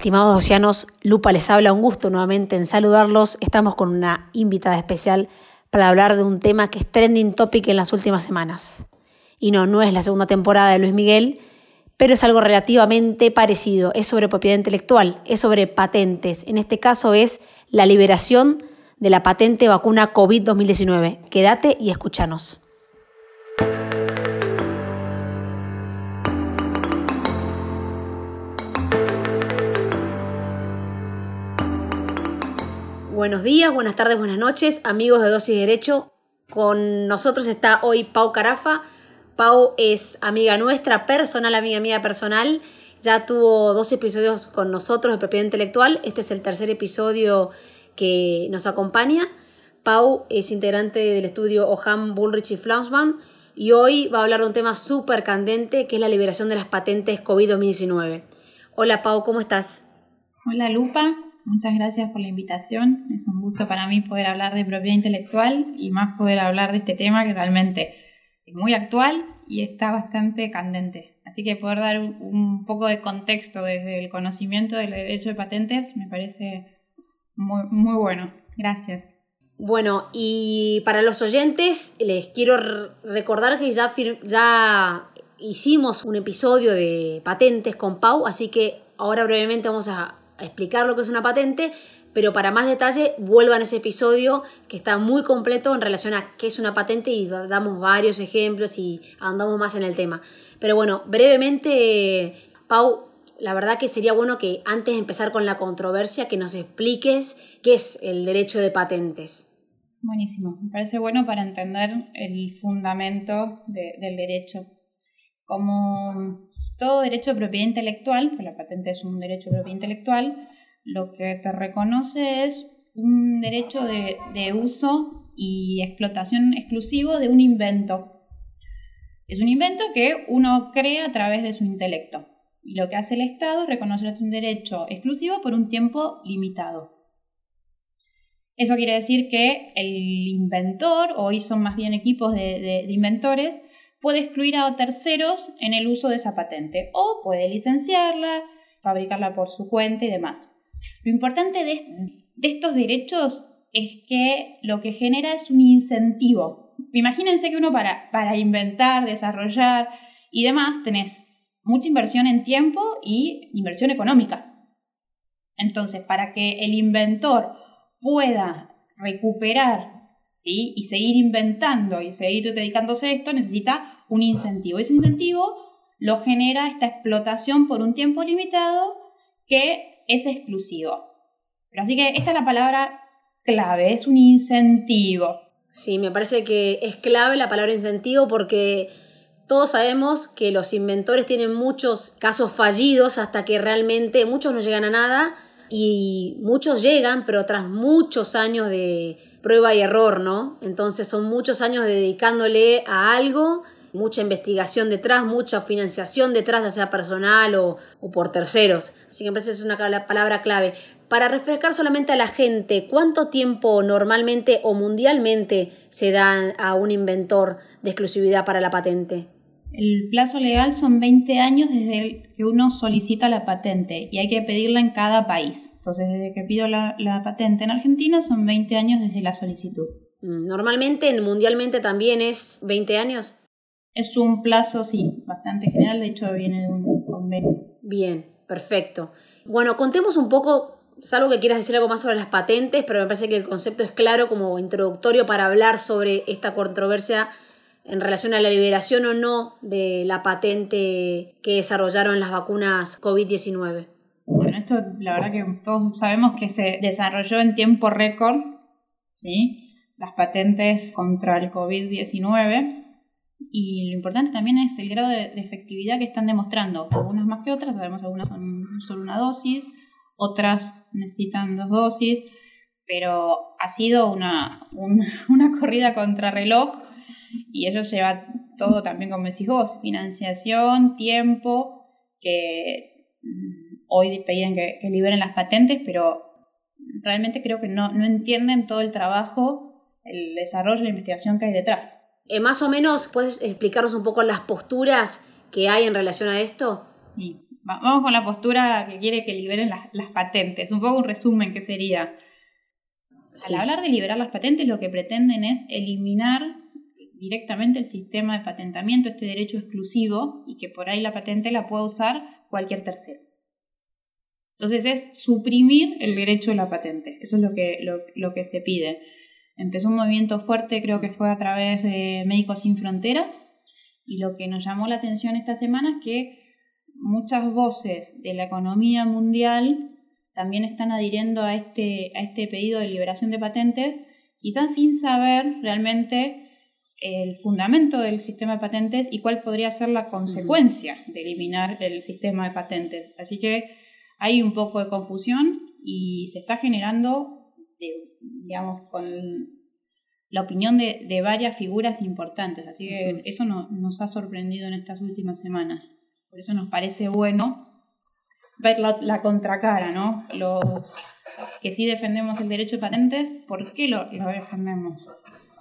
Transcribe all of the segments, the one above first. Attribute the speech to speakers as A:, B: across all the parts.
A: Estimados océanos, Lupa les habla, un gusto nuevamente en saludarlos. Estamos con una invitada especial para hablar de un tema que es trending topic en las últimas semanas. Y no, no es la segunda temporada de Luis Miguel, pero es algo relativamente parecido. Es sobre propiedad intelectual, es sobre patentes. En este caso es la liberación de la patente vacuna COVID-2019. Quédate y escúchanos. Buenos días, buenas tardes, buenas noches, amigos de Dosis Derecho. Con nosotros está hoy Pau Carafa. Pau es amiga nuestra, personal, amiga mía personal. Ya tuvo dos episodios con nosotros de propiedad intelectual. Este es el tercer episodio que nos acompaña. Pau es integrante del estudio Oham, Bullrich y Flausman y hoy va a hablar de un tema súper candente que es la liberación de las patentes COVID-2019. Hola Pau, ¿cómo estás?
B: Hola Lupa, Muchas gracias por la invitación. Es un gusto para mí poder hablar de propiedad intelectual y más poder hablar de este tema que realmente es muy actual y está bastante candente. Así que poder dar un poco de contexto desde el conocimiento del derecho de patentes me parece muy, muy bueno. Gracias.
A: Bueno, y para los oyentes les quiero recordar que ya, ya hicimos un episodio de patentes con Pau, así que ahora brevemente vamos a explicar lo que es una patente, pero para más detalle vuelvan a ese episodio que está muy completo en relación a qué es una patente y damos varios ejemplos y andamos más en el tema. Pero bueno, brevemente, Pau, la verdad que sería bueno que antes de empezar con la controversia, que nos expliques qué es el derecho de patentes.
B: Buenísimo, me parece bueno para entender el fundamento del derecho. Todo derecho de propiedad intelectual, que la patente es un derecho de propiedad intelectual, lo que te reconoce es un derecho de, uso y explotación exclusivo de un invento. Es un invento que uno crea a través de su intelecto. Y lo que hace el Estado es reconocer un derecho exclusivo por un tiempo limitado. Eso quiere decir que el inventor, hoy son más bien equipos de inventores, puede excluir a terceros en el uso de esa patente o puede licenciarla, fabricarla por su cuenta y demás. Lo importante de, estos derechos es que lo que genera es un incentivo. Imagínense que uno para, para inventar, desarrollar y demás tenés mucha inversión en tiempo y inversión económica. Entonces, para que el inventor pueda recuperar ¿sí? y seguir inventando y seguir dedicándose a esto, necesita un incentivo. Ese incentivo lo genera esta explotación por un tiempo limitado que es exclusivo. Pero así que esta es la palabra clave, es un incentivo.
A: Sí, me parece que es clave la palabra incentivo porque todos sabemos que los inventores tienen muchos casos fallidos hasta que realmente muchos no llegan a nada y muchos llegan, pero tras muchos años de prueba y error, ¿no? Entonces son muchos años dedicándole a algo, mucha investigación detrás, mucha financiación detrás, ya sea personal o, por terceros. Así que me parece es una palabra clave. Para refrescar solamente a la gente, ¿cuánto tiempo normalmente o mundialmente se da a un inventor de exclusividad para la patente?
B: El plazo legal son 20 años desde que uno solicita la patente y hay que pedirla en cada país. Entonces, desde que pido la, patente en Argentina son 20 años desde la solicitud.
A: Mm, normalmente, mundialmente también es 20 años.
B: Es un plazo, sí, bastante general, de hecho viene de un convenio.
A: Bien, perfecto. Bueno, contemos un poco, salvo que quieras decir algo más sobre las patentes, pero me parece que el concepto es claro como introductorio para hablar sobre esta controversia en relación a la liberación o no de la patente que desarrollaron las vacunas COVID-19?
B: Bueno, esto la verdad que todos sabemos que se desarrolló en tiempo récord, ¿sí? Las patentes contra el COVID-19 y lo importante también es el grado de, efectividad que están demostrando. Algunas más que otras, sabemos algunas son solo una dosis, otras necesitan dos dosis, pero ha sido una, una, una corrida contra reloj y ello lleva todo también, como decís vos, financiación, tiempo, que mm, hoy piden que, liberen las patentes, pero realmente creo que no, no entienden todo el trabajo, el desarrollo, la investigación que hay detrás.
A: Eh, más o menos, ¿puedes explicarnos un poco las posturas que hay en relación a esto?
B: Sí. vamos con la postura que quiere que liberen las, patentes. Un poco un resumen que sería. Al hablar de liberar las patentes, lo que pretenden es eliminar directamente el sistema de patentamiento, este derecho exclusivo, y que por ahí la patente la pueda usar cualquier tercero. Entonces es suprimir el derecho de la patente. Eso es lo que, lo que se pide. Empezó un movimiento fuerte, creo que fue a través de Médicos Sin Fronteras, y lo que nos llamó la atención esta semana es que muchas voces de la economía mundial también están adhiriendo a este, a este pedido de liberación de patentes, quizás sin saber realmente el fundamento del sistema de patentes y cuál podría ser la consecuencia de eliminar el sistema de patentes. Así que hay un poco de confusión y se está generando, digamos, con la opinión de, varias figuras importantes. Así que eso nos ha sorprendido en estas últimas semanas. Por eso nos parece bueno ver la, contracara, ¿no? Los que sí defendemos el derecho de patentes, ¿por qué lo, defendemos?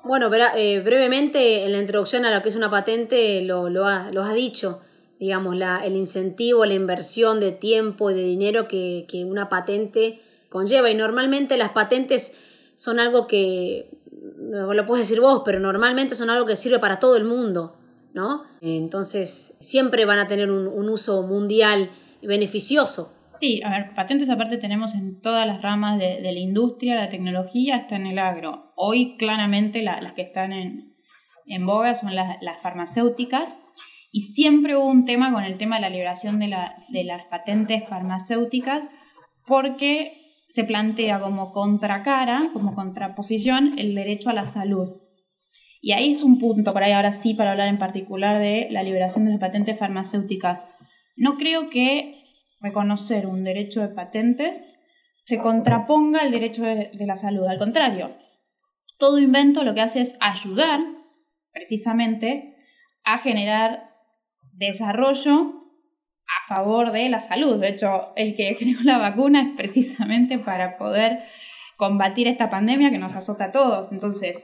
A: Bueno, eh, brevemente en la introducción a lo que es una patente lo, lo, ha, has dicho, digamos, la, el incentivo, la inversión de tiempo y de dinero que, que una patente conlleva. Y normalmente las patentes son algo que, lo puedes decir vos, pero normalmente son algo que sirve para todo el mundo. ¿no? Entonces, siempre van a tener un, uso mundial beneficioso.
B: Sí, a ver, patentes aparte tenemos en todas las ramas de, la industria, la tecnología, hasta en el agro. Hoy claramente las que están en, en boga son las, farmacéuticas y siempre hubo un tema con el tema de la liberación de, de las patentes farmacéuticas porque se plantea como contracara, como contraposición, el derecho a la salud. Y ahí es un punto, por ahí ahora sí, para hablar en particular de la liberación de las patentes farmacéuticas. No creo que reconocer un derecho de patentes se contraponga al derecho de, la salud. Al contrario, todo invento lo que hace es ayudar precisamente a generar desarrollo a favor de la salud. De hecho, el que creó la vacuna es precisamente para poder combatir esta pandemia que nos azota a todos. Entonces,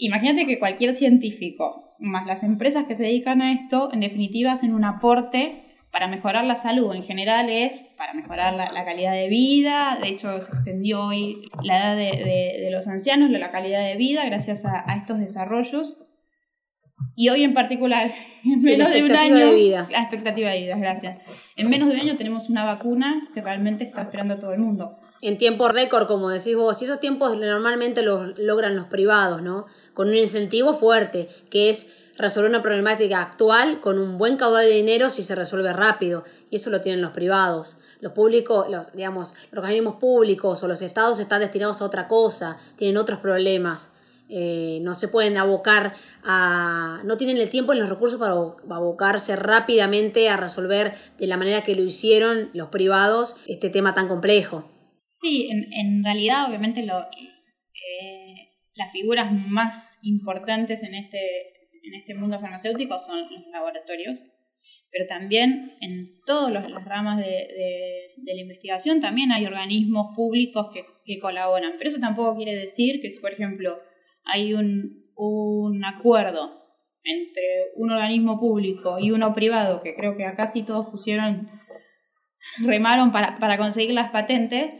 B: Imagínate que cualquier científico, más las empresas que se dedican a esto, en definitiva hacen un aporte para mejorar la salud. En general es para mejorar la, calidad de vida. De hecho, se extendió hoy la edad de, los ancianos, la calidad de vida, gracias a, estos desarrollos. Y hoy en particular, en menos de un año, de vida. la expectativa de vida, gracias. En menos de un año tenemos una vacuna que realmente está esperando a todo el mundo
A: en tiempo récord, como decís vos, y esos tiempos normalmente los logran los privados, ¿no? Con un incentivo fuerte, que es resolver una problemática actual con un buen caudal de dinero si se resuelve rápido, y eso lo tienen los privados. Los públicos, los, digamos, los organismos públicos o los estados están destinados a otra cosa, tienen otros problemas. Eh, no se pueden abocar a. no tienen el tiempo ni los recursos para abocarse rápidamente a resolver de la manera que lo hicieron los privados este tema tan complejo.
B: Sí, en, en realidad obviamente lo, eh, las figuras más importantes en este, en este mundo farmacéutico son los laboratorios, pero también en todas las ramas de, de, la investigación también hay organismos públicos que, que, colaboran, pero eso tampoco quiere decir que si, por ejemplo, hay un, un acuerdo entre un organismo público y uno privado, que creo que acá sí todos pusieron, remaron para, para conseguir las patentes,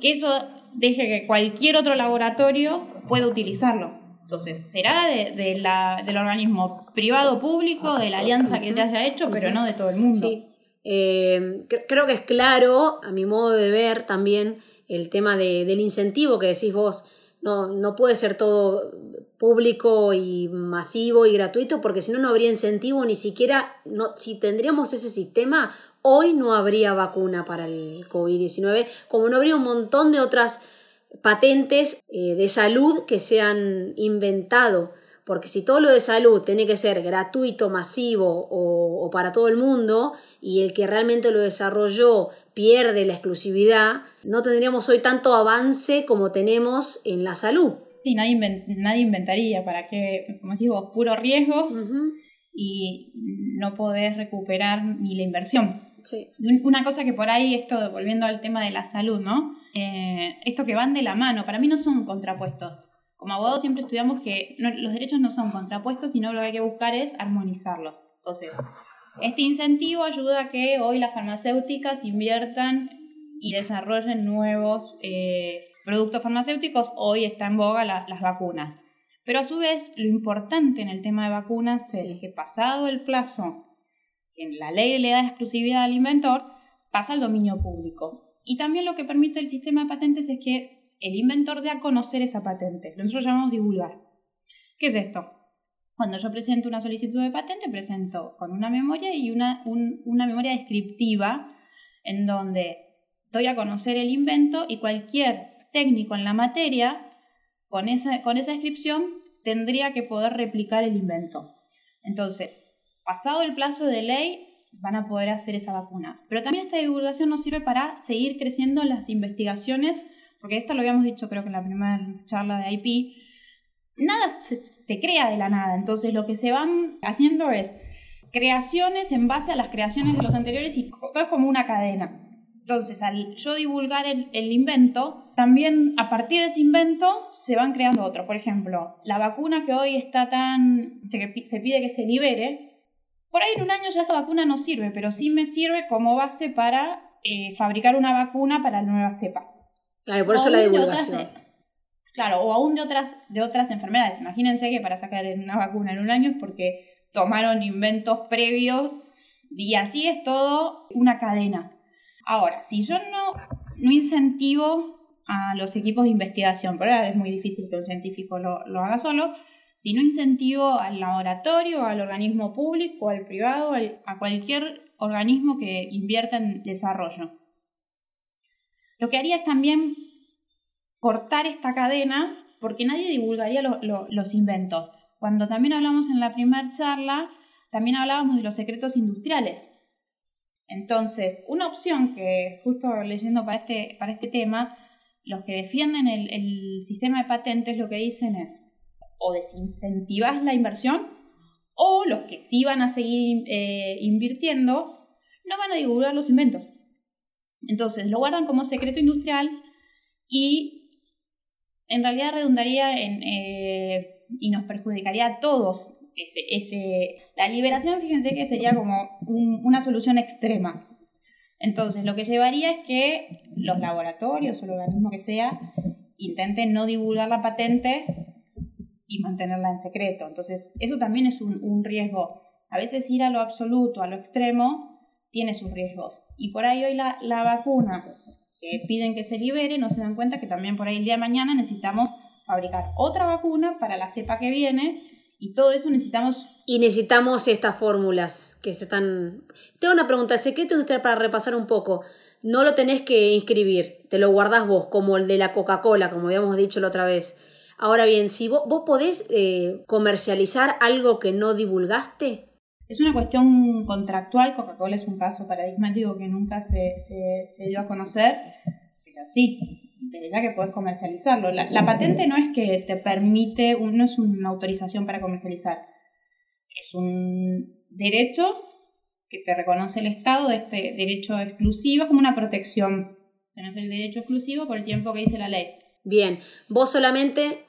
B: que eso deje que cualquier otro laboratorio pueda utilizarlo. Entonces, será de, la, del organismo privado público, de la alianza que se haya hecho, pero no de todo el mundo.
A: Sí. Eh, creo que es claro, a mi modo de ver también, el tema de, del incentivo que decís vos. No, no puede ser todo público y masivo y gratuito porque si no no habría incentivo ni siquiera no, si tendríamos ese sistema hoy no habría vacuna para el COVID-19, como no habría un montón de otras patentes eh, de salud que se han inventado. Porque si todo lo de salud tiene que ser gratuito, masivo o, para todo el mundo, y el que realmente lo desarrolló pierde la exclusividad, no tendríamos hoy tanto avance como tenemos en la salud.
B: Sí, nadie, nadie inventaría, ¿para qué? Como decís vos, puro riesgo y no podés recuperar ni la inversión. Una cosa que por ahí, esto, volviendo al tema de la salud, ¿no? Eh, esto que van de la mano, para mí no son contrapuestos. Como abogados siempre estudiamos que los derechos no son contrapuestos, sino lo que hay que buscar es armonizarlos. Entonces, Este incentivo ayuda a que hoy las farmacéuticas inviertan y desarrollen nuevos eh, productos farmacéuticos. Hoy está en boga las vacunas. Pero a su vez, lo importante en el tema de vacunas es que pasado el plazo que la ley le da exclusividad al inventor, pasa al dominio público. Y también lo que permite el sistema de patentes es que el inventor dé a conocer esa patente. Nosotros llamamos divulgar. ¿Qué es esto? Cuando yo presento una solicitud de patente, presento con una memoria y una, una memoria descriptiva en donde doy a conocer el invento y cualquier técnico en la materia con esa, con esa descripción tendría que poder replicar el invento. Entonces, pasado el plazo de ley, van a poder hacer esa vacuna. Pero también esta divulgación nos sirve para seguir creciendo las investigaciones, porque esto lo habíamos dicho creo que en la primera charla de IP, nada se, crea de la nada, entonces lo que se van haciendo es creaciones en base a las creaciones de los anteriores y todo es como una cadena. Entonces, al yo divulgar el, el, invento, también a partir de ese invento se van creando otros. Por ejemplo, la vacuna que hoy está tan. se pide que se libere, por ahí en un año ya esa vacuna no sirve, pero sí me sirve como base para eh, fabricar una vacuna para la nueva cepa.
A: Claro, por eso la divulgación.
B: claro, o aún de otras, de otras enfermedades. Imagínense que para sacar una vacuna en un año es porque tomaron inventos previos y así es todo una cadena. Ahora, si yo no, no incentivo a los equipos de investigación, pero ahora es muy difícil que un científico lo, lo haga solo, sino incentivo al laboratorio, al organismo público, al privado, a cualquier organismo que invierta en desarrollo. Lo que haría es también cortar esta cadena porque nadie divulgaría los inventos. Cuando también hablamos en la primera charla, también hablábamos de los secretos industriales. Entonces, una opción que justo leyendo para este, para este tema, los que defienden el, el sistema de patentes lo que dicen es, o desincentivas la inversión o los que sí van a seguir eh, invirtiendo no van a divulgar los inventos. Entonces lo guardan como secreto industrial y en realidad redundaría en, eh, y nos perjudicaría a todos. Ese, la liberación, fíjense que sería como una solución extrema. Entonces, lo que llevaría es que los laboratorios o el organismo que sea intenten no divulgar la patente y mantenerla en secreto. Entonces, eso también es un, riesgo. A veces ir a lo absoluto, a lo extremo, tiene sus riesgos. Y por ahí hoy la, la vacuna que piden que se libere, no se dan cuenta que también por ahí el día de mañana necesitamos fabricar otra vacuna para la cepa que viene y todo eso necesitamos...
A: Y necesitamos estas fórmulas que se están... Tengo una pregunta, el secreto industrial para repasar un poco. No lo tenés que inscribir, te lo guardás vos, como el de la Coca-Cola, como habíamos dicho la otra vez. Ahora bien, si vos, vos podés eh, comercializar algo que no divulgaste.
B: Es una cuestión contractual, Coca-Cola es un caso paradigmático que nunca se, se, dio a conocer, pero sí, desde ya que podés comercializarlo. La, patente no es que te permite, no es una autorización para comercializar, es un derecho que te reconoce el Estado de este derecho exclusivo como una protección. Tenés el derecho exclusivo por el tiempo que dice la ley.
A: Bien, vos solamente,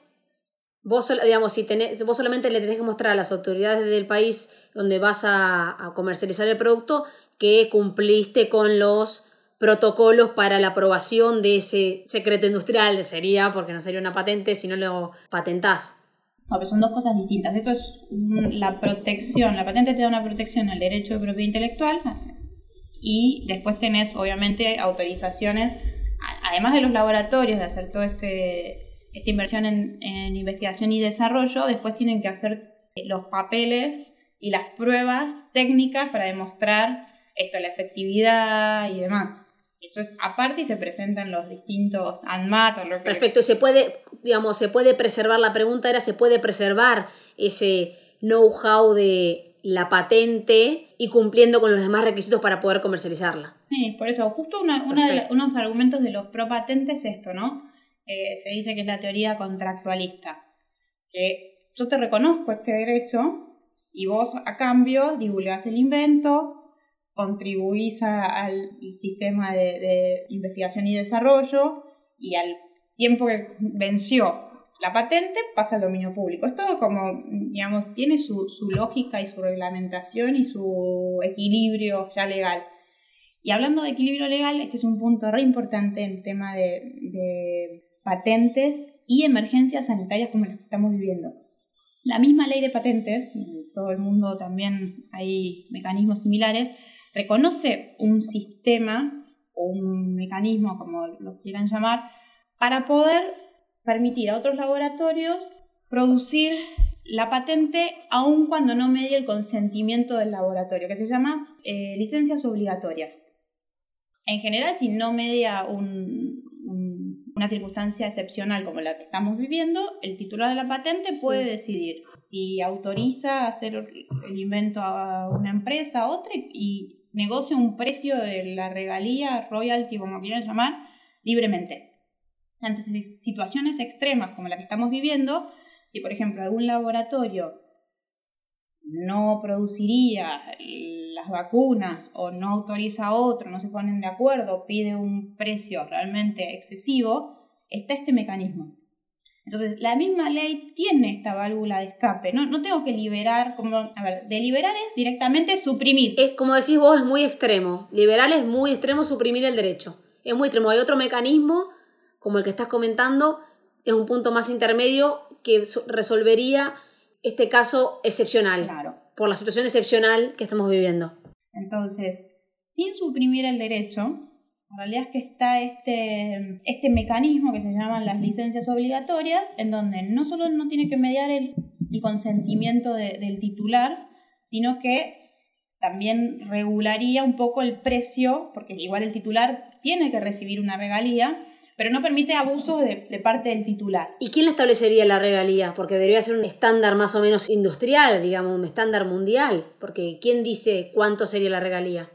A: vos, digamos, si vos solamente le tenés que mostrar a las autoridades del país donde vas a, comercializar el producto que cumpliste con los protocolos para la aprobación de ese secreto industrial, sería, porque no sería una patente si no lo patentás.
B: No, pero son dos cosas distintas. Esto es la protección, la patente te da una protección al derecho de propiedad intelectual y después tenés, obviamente, autorizaciones además de los laboratorios, de hacer toda este, esta inversión en, investigación y desarrollo, después tienen que hacer los papeles y las pruebas técnicas para demostrar esto, la efectividad y demás. Eso es aparte y se presentan los distintos ANMAT o lo que...
A: Perfecto, se puede, digamos, se puede preservar, la pregunta era, ¿se puede preservar ese know-how de la patente y cumpliendo con los demás requisitos para poder comercializarla.
B: Sí, por eso, justo una, de, unos argumentos de los pro patentes es esto, ¿no? Eh, se dice que es la teoría contractualista, que yo te reconozco este derecho y vos a cambio divulgás el invento, contribuís al sistema de, de investigación y desarrollo y al tiempo que venció la patente pasa al dominio público. Es todo como, digamos, tiene su, lógica y su reglamentación y su equilibrio ya legal. Y hablando de equilibrio legal, este es un punto re importante en tema de, de patentes y emergencias sanitarias como las que estamos viviendo. La misma ley de patentes, en todo el mundo también hay mecanismos similares, reconoce un sistema o un mecanismo, como lo quieran llamar, para poder permitir a otros laboratorios producir la patente aun cuando no medie el consentimiento del laboratorio, que se llama eh, licencias obligatorias. En general, si no media una circunstancia excepcional como la que estamos viviendo, el titular de la patente puede decidir si autoriza hacer el invento a una empresa, a otra, y negocia un precio de la regalía, royalty, como quieran llamar, libremente ante situaciones extremas como la que estamos viviendo, si por ejemplo algún laboratorio no produciría las vacunas o no autoriza a otro, no se ponen de acuerdo, pide un precio realmente excesivo, está este mecanismo. Entonces, la misma ley tiene esta válvula de escape, ¿no? No tengo que liberar, como, a ver, deliberar es directamente suprimir.
A: Es, como decís vos, es muy extremo. Liberar es muy extremo suprimir el derecho. Es muy extremo. Hay otro mecanismo como el que estás comentando, es un punto más intermedio que resolvería este caso excepcional,
B: claro.
A: por la situación excepcional que estamos viviendo.
B: Entonces, sin suprimir el derecho, en realidad es que está este, este mecanismo que se llaman las licencias obligatorias, en donde no solo no tiene que mediar el, consentimiento del titular, sino que también regularía un poco el precio, porque igual el titular tiene que recibir una regalía, pero no permite abusos de, parte del titular.
A: ¿Y quién le establecería la regalía? Porque debería ser un estándar más o menos industrial, digamos, un estándar mundial, porque ¿quién dice cuánto sería la regalía?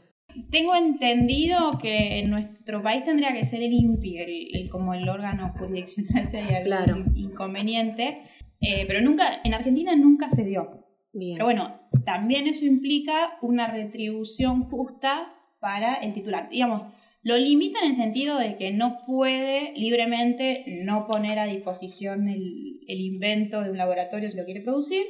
B: Tengo entendido que en nuestro país tendría que ser el INPI, el, como el órgano jurisdiccional, si hay algún inconveniente, eh, pero nunca, en Argentina nunca se dio.
A: Bien.
B: Pero bueno, también eso implica una retribución justa para el titular. Digamos, lo limita en el sentido de que no puede libremente no poner a disposición el, invento de un laboratorio si lo quiere producir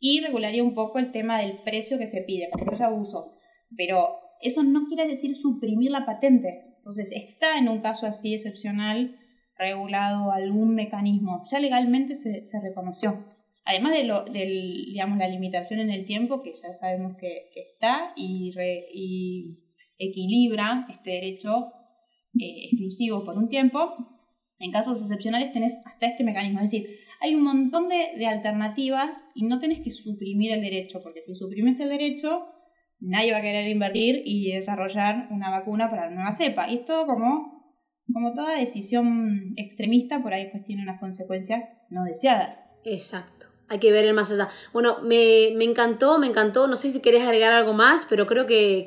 B: y regularía un poco el tema del precio que se pide, porque no es abuso. Pero eso no quiere decir suprimir la patente. Entonces, está en un caso así excepcional regulado algún mecanismo. Ya legalmente se, reconoció. Además de lo, del, digamos, la limitación en el tiempo, que ya sabemos que, está, y equilibra este derecho eh, exclusivo por un tiempo. En casos excepcionales tenés hasta este mecanismo, es decir, hay un montón de, alternativas y no tenés que suprimir el derecho, porque si suprimes el derecho, nadie va a querer invertir y desarrollar una vacuna para la nueva cepa. Y esto como, como toda decisión extremista, por ahí pues tiene unas consecuencias no deseadas.
A: Exacto. Hay que ver el más allá. Bueno, me, encantó, me encantó. No sé si querés agregar algo más, pero creo que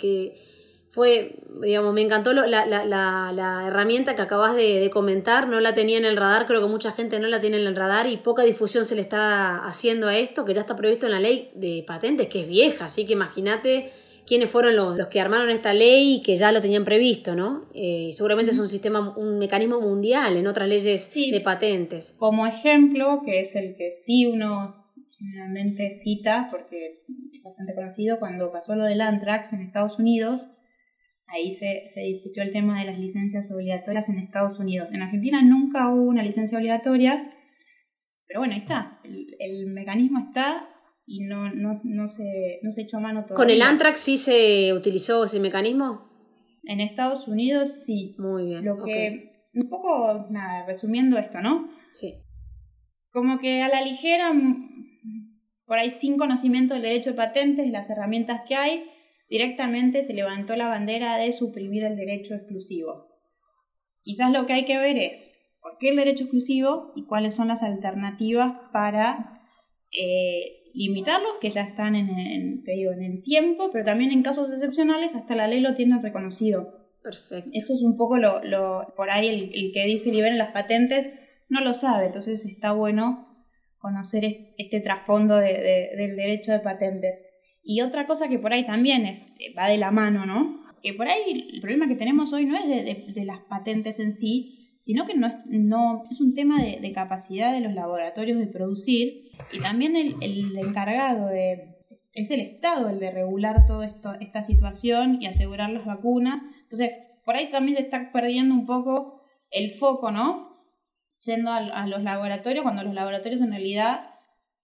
A: fue, digamos, me encantó la, la, la, herramienta que acabas de, comentar, no la tenía en el radar, creo que mucha gente no la tiene en el radar y poca difusión se le está haciendo a esto, que ya está previsto en la ley de patentes, que es vieja, así que imagínate quiénes fueron los, los, que armaron esta ley y que ya lo tenían previsto, ¿no? Eh, seguramente es un sistema, un mecanismo mundial en otras leyes de patentes.
B: Como ejemplo, que es el que sí uno generalmente cita, porque es bastante conocido, cuando pasó lo del anthrax en Estados Unidos, Ahí se, discutió el tema de las licencias obligatorias en Estados Unidos. En Argentina nunca hubo una licencia obligatoria, pero bueno, ahí está. El, mecanismo está y no, no, se, no se echó mano todavía.
A: ¿Con el Antrax sí se utilizó ese mecanismo?
B: En Estados Unidos sí.
A: Muy bien.
B: Lo que, un poco, nada, resumiendo esto, ¿no?
A: Sí.
B: Como que a la ligera, por ahí sin conocimiento del derecho de patentes, las herramientas que hay, directamente se levantó la bandera de suprimir el derecho exclusivo. Quizás lo que hay que ver es por qué el derecho exclusivo y cuáles son las alternativas para eh, limitarlos, que ya están en, en el tiempo, pero también en casos excepcionales hasta la ley lo tiene reconocido.
A: Perfecto.
B: Eso es un poco lo, lo por ahí el, que dice liberen las patentes no lo sabe, entonces está bueno conocer este trasfondo del derecho de patentes. Y otra cosa que por ahí también va de la mano, ¿no? Que por ahí el problema que tenemos hoy no es de, las patentes en sí, sino que no es, no, es un tema de, capacidad de los laboratorios de producir y también el, el encargado de, es el Estado el de regular toda esta situación y asegurar las vacunas. Entonces, por ahí también se está perdiendo un poco el foco, ¿no? Yendo a, los laboratorios, cuando los laboratorios en realidad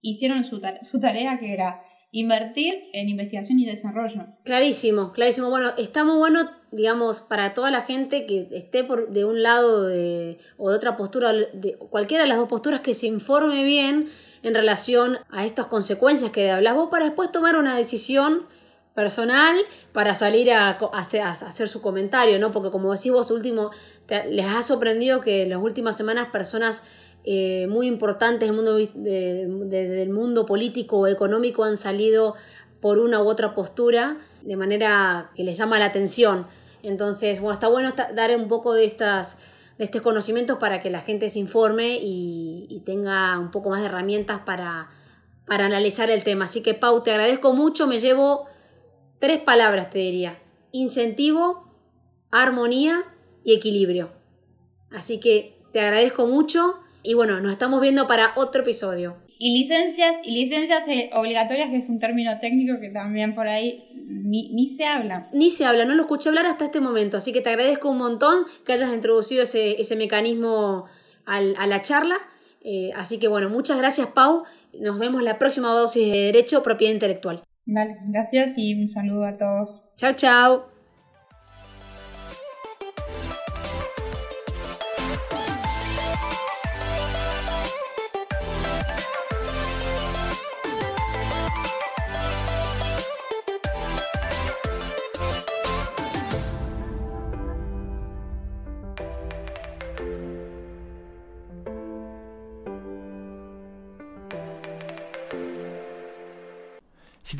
B: hicieron su, su tarea que era invertir en investigación y desarrollo.
A: Clarísimo, clarísimo. Bueno, está muy bueno, digamos, para toda la gente que esté por, de un lado de, o de otra postura, de cualquiera de las dos posturas, que se informe bien en relación a estas consecuencias que hablas vos para después tomar una decisión personal para salir a, hacer, su comentario, ¿no? Porque como decís vos, último, les ha sorprendido que en las últimas semanas personas eh, muy importantes del mundo, del mundo político o económico han salido por una u otra postura de manera que les llama la atención. Entonces, bueno, está bueno dar un poco de estas de estos conocimientos para que la gente se informe y, y tenga un poco más de herramientas para, para analizar el tema. Así que, Pau, te agradezco mucho, me llevo Tres palabras te diría. Incentivo, armonía y equilibrio. Así que te agradezco mucho y bueno, nos estamos viendo para otro episodio.
B: Y licencias, y licencias eh, obligatorias, que es un término técnico que también por ahí ni, se habla.
A: Ni se habla, no lo escuché hablar hasta este momento, así que te agradezco un montón que hayas introducido ese, mecanismo a la charla. Eh, así que bueno, muchas gracias Pau, nos vemos la próxima dosis de Derecho Propiedad Intelectual.
B: Vale, gracias y un saludo a todos.
A: Chao, chao.